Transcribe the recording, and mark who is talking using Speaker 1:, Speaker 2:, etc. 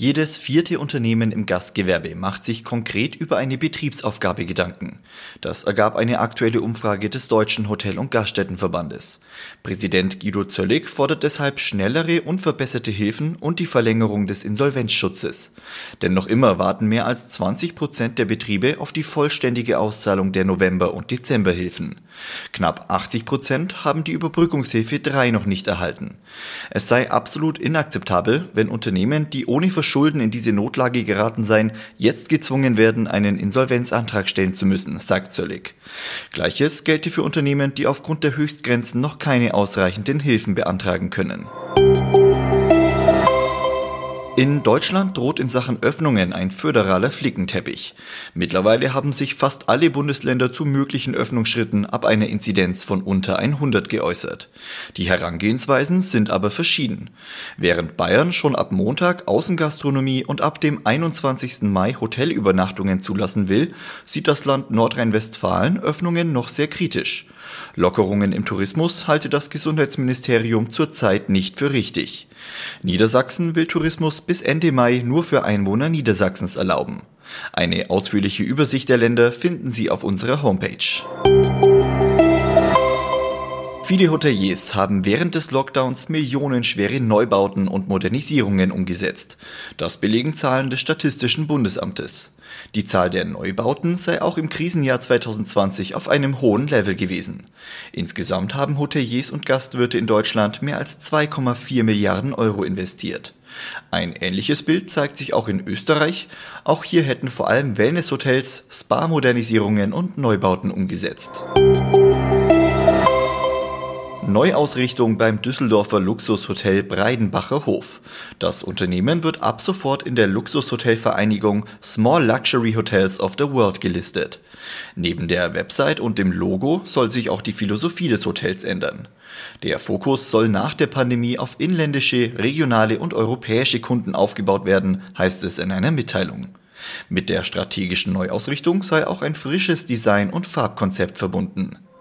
Speaker 1: Jedes vierte Unternehmen im Gastgewerbe macht sich konkret über eine Betriebsaufgabe Gedanken. Das ergab eine aktuelle Umfrage des Deutschen Hotel- und Gaststättenverbandes. Präsident Guido Zöllig fordert deshalb schnellere und verbesserte Hilfen und die Verlängerung des Insolvenzschutzes. Denn noch immer warten mehr als 20 Prozent der Betriebe auf die vollständige Auszahlung der November- und Dezemberhilfen. Knapp 80 Prozent haben die Überbrückungshilfe 3 noch nicht erhalten. Es sei absolut inakzeptabel, wenn Unternehmen, die ohne Verschulden in diese Notlage geraten seien, jetzt gezwungen werden, einen Insolvenzantrag stellen zu müssen, sagt Zöllig. Gleiches gelte für Unternehmen, die aufgrund der Höchstgrenzen noch keine ausreichenden Hilfen beantragen können. In Deutschland droht in Sachen Öffnungen ein föderaler Flickenteppich. Mittlerweile haben sich fast alle Bundesländer zu möglichen Öffnungsschritten ab einer Inzidenz von unter 100 geäußert. Die Herangehensweisen sind aber verschieden. Während Bayern schon ab Montag Außengastronomie und ab dem 21. Mai Hotelübernachtungen zulassen will, sieht das Land Nordrhein-Westfalen Öffnungen noch sehr kritisch. Lockerungen im Tourismus halte das Gesundheitsministerium zurzeit nicht für richtig. Niedersachsen will Tourismus bis Ende Mai nur für Einwohner Niedersachsens erlauben. Eine ausführliche Übersicht der Länder finden Sie auf unserer Homepage. Viele Hoteliers haben während des Lockdowns millionenschwere Neubauten und Modernisierungen umgesetzt. Das belegen Zahlen des Statistischen Bundesamtes. Die Zahl der Neubauten sei auch im Krisenjahr 2020 auf einem hohen Level gewesen. Insgesamt haben Hoteliers und Gastwirte in Deutschland mehr als 2,4 Milliarden Euro investiert. Ein ähnliches Bild zeigt sich auch in Österreich. Auch hier hätten vor allem Wellnesshotels, Spa-Modernisierungen und Neubauten umgesetzt. Neuausrichtung beim Düsseldorfer Luxushotel Breidenbacher Hof. Das Unternehmen wird ab sofort in der Luxushotelvereinigung Small Luxury Hotels of the World gelistet. Neben der Website und dem Logo soll sich auch die Philosophie des Hotels ändern. Der Fokus soll nach der Pandemie auf inländische, regionale und europäische Kunden aufgebaut werden, heißt es in einer Mitteilung. Mit der strategischen Neuausrichtung sei auch ein frisches Design und Farbkonzept verbunden.